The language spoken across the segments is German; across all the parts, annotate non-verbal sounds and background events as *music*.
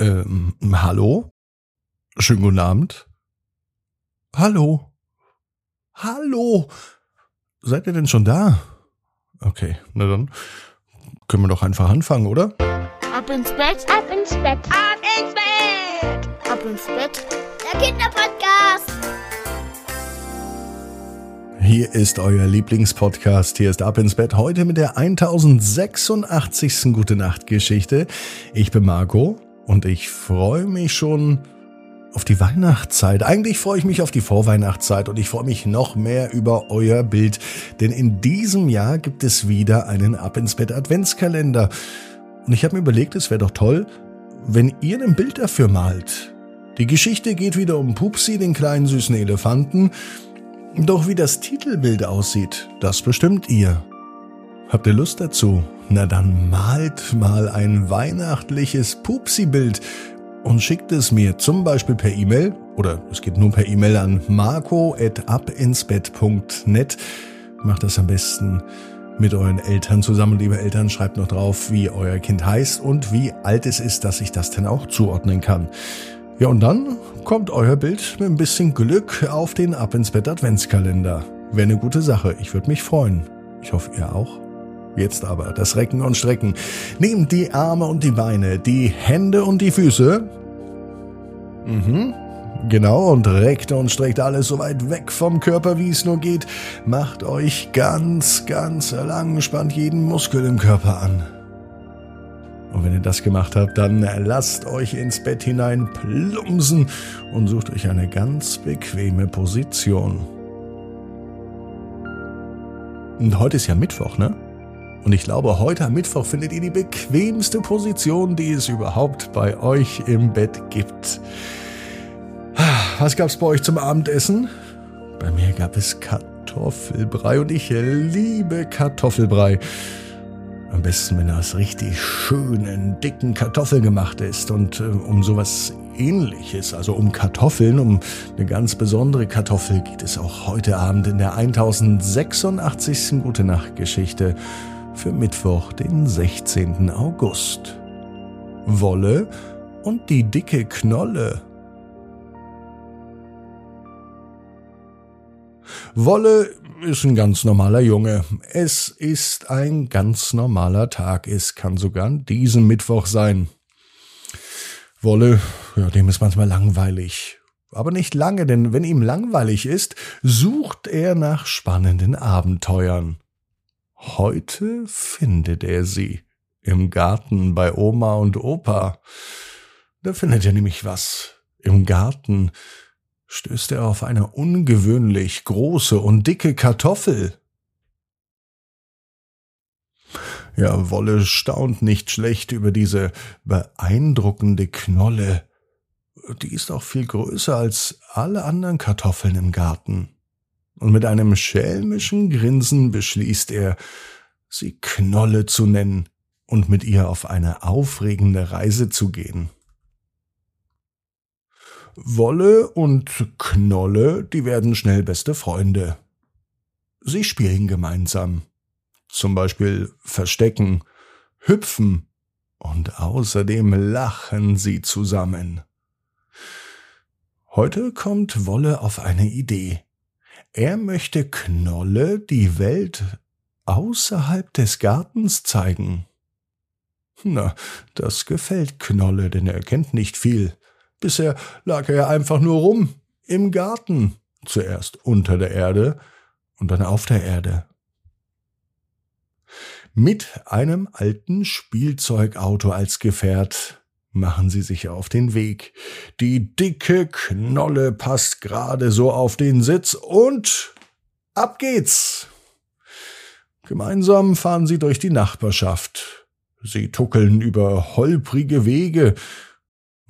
Ähm, hallo? Schönen guten Abend. Hallo? Hallo? Seid ihr denn schon da? Okay, na dann können wir doch einfach anfangen, oder? Ab ins Bett, ab ins Bett, ab ins Bett, ab ins Bett. Der Kinderpodcast. Hier ist euer Lieblingspodcast. Hier ist Ab ins Bett. Heute mit der 1086. Gute Nacht Geschichte. Ich bin Marco und ich freue mich schon auf die Weihnachtszeit. Eigentlich freue ich mich auf die Vorweihnachtszeit und ich freue mich noch mehr über euer Bild, denn in diesem Jahr gibt es wieder einen Ab ins Bett Adventskalender. Und ich habe mir überlegt, es wäre doch toll, wenn ihr ein Bild dafür malt. Die Geschichte geht wieder um Pupsi, den kleinen süßen Elefanten. Doch wie das Titelbild aussieht, das bestimmt ihr. Habt ihr Lust dazu? Na dann malt mal ein weihnachtliches Pupsi-Bild und schickt es mir zum Beispiel per E-Mail oder es geht nur per E-Mail an marco.abinsbett.net. Macht das am besten mit euren Eltern zusammen. Liebe Eltern, schreibt noch drauf, wie euer Kind heißt und wie alt es ist, dass ich das denn auch zuordnen kann. Ja, und dann kommt euer Bild mit ein bisschen Glück auf den Ab ins Bett Adventskalender. Wäre eine gute Sache. Ich würde mich freuen. Ich hoffe, ihr auch. Jetzt aber das Recken und Strecken. Nehmt die Arme und die Beine, die Hände und die Füße. Mhm. Genau, und reckt und streckt alles so weit weg vom Körper, wie es nur geht. Macht euch ganz, ganz lang, spannt jeden Muskel im Körper an. Und wenn ihr das gemacht habt, dann lasst euch ins Bett hinein plumpsen und sucht euch eine ganz bequeme Position. Und heute ist ja Mittwoch, ne? Und ich glaube, heute am Mittwoch findet ihr die bequemste Position, die es überhaupt bei euch im Bett gibt. Was gab's bei euch zum Abendessen? Bei mir gab es Kartoffelbrei und ich liebe Kartoffelbrei. Am besten, wenn das richtig schönen, dicken Kartoffel gemacht ist. Und äh, um sowas ähnliches, also um Kartoffeln, um eine ganz besondere Kartoffel, geht es auch heute Abend in der 1086. Gute Nacht Geschichte für Mittwoch, den 16. August. Wolle und die dicke Knolle. Wolle ist ein ganz normaler Junge. Es ist ein ganz normaler Tag. Es kann sogar an diesem Mittwoch sein. Wolle, ja, dem ist manchmal langweilig. Aber nicht lange, denn wenn ihm langweilig ist, sucht er nach spannenden Abenteuern. Heute findet er sie im Garten bei Oma und Opa. Da findet er nämlich was. Im Garten stößt er auf eine ungewöhnlich große und dicke Kartoffel. Ja, Wolle staunt nicht schlecht über diese beeindruckende Knolle. Die ist auch viel größer als alle anderen Kartoffeln im Garten. Und mit einem schelmischen Grinsen beschließt er, sie Knolle zu nennen und mit ihr auf eine aufregende Reise zu gehen. Wolle und Knolle, die werden schnell beste Freunde. Sie spielen gemeinsam. Zum Beispiel Verstecken, Hüpfen und außerdem lachen sie zusammen. Heute kommt Wolle auf eine Idee. Er möchte Knolle die Welt außerhalb des Gartens zeigen. Na, das gefällt Knolle, denn er kennt nicht viel. Bisher lag er einfach nur rum im Garten, zuerst unter der Erde und dann auf der Erde. Mit einem alten Spielzeugauto als Gefährt machen sie sich auf den Weg. Die dicke Knolle passt gerade so auf den Sitz und ab geht's. Gemeinsam fahren sie durch die Nachbarschaft. Sie tuckeln über holprige Wege,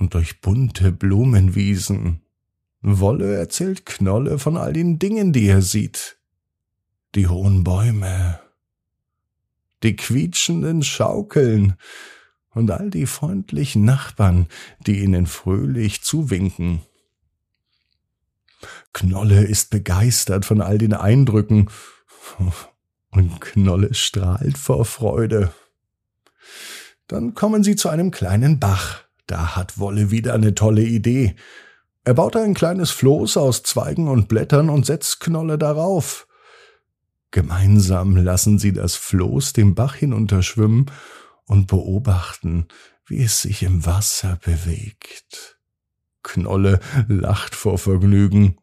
und durch bunte Blumenwiesen. Wolle erzählt Knolle von all den Dingen, die er sieht. Die hohen Bäume, die quietschenden Schaukeln und all die freundlichen Nachbarn, die ihnen fröhlich zuwinken. Knolle ist begeistert von all den Eindrücken *laughs* und Knolle strahlt vor Freude. Dann kommen sie zu einem kleinen Bach, Da hat Wolle wieder eine tolle Idee. Er baut ein kleines Floß aus Zweigen und Blättern und setzt Knolle darauf. Gemeinsam lassen sie das Floß den Bach hinunterschwimmen und beobachten, wie es sich im Wasser bewegt. Knolle lacht vor Vergnügen.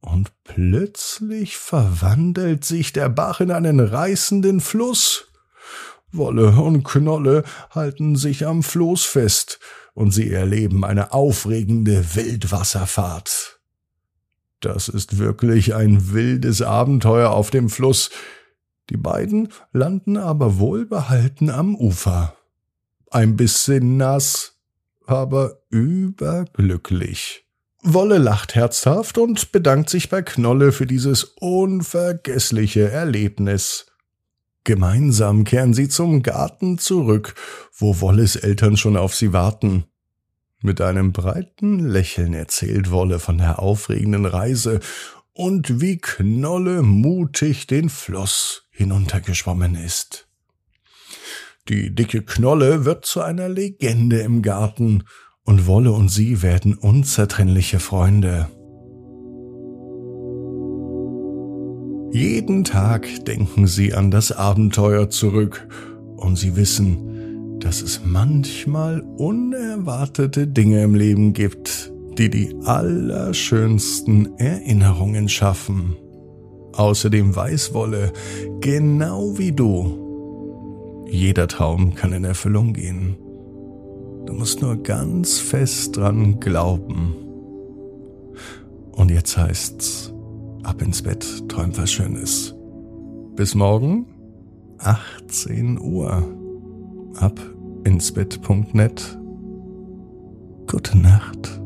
Und plötzlich verwandelt sich der Bach in einen reißenden Fluss. Wolle und Knolle halten sich am Floß fest, und sie erleben eine aufregende Wildwasserfahrt. Das ist wirklich ein wildes Abenteuer auf dem Fluss. Die beiden landen aber wohlbehalten am Ufer. Ein bisschen nass, aber überglücklich. Wolle lacht herzhaft und bedankt sich bei Knolle für dieses unvergessliche Erlebnis. Gemeinsam kehren sie zum Garten zurück, wo Wolles Eltern schon auf sie warten. Mit einem breiten Lächeln erzählt Wolle von der aufregenden Reise und wie Knolle mutig den Fluss hinuntergeschwommen ist. Die dicke Knolle wird zu einer Legende im Garten, und Wolle und sie werden unzertrennliche Freunde. Jeden Tag denken sie an das Abenteuer zurück und sie wissen, dass es manchmal unerwartete Dinge im Leben gibt, die die allerschönsten Erinnerungen schaffen. Außerdem weiß Wolle, genau wie du, jeder Traum kann in Erfüllung gehen. Du musst nur ganz fest dran glauben. Und jetzt heißt's, ab ins Bett, träum was Schönes. Bis morgen, 18 Uhr. Ab ins Bett.net. Gute Nacht.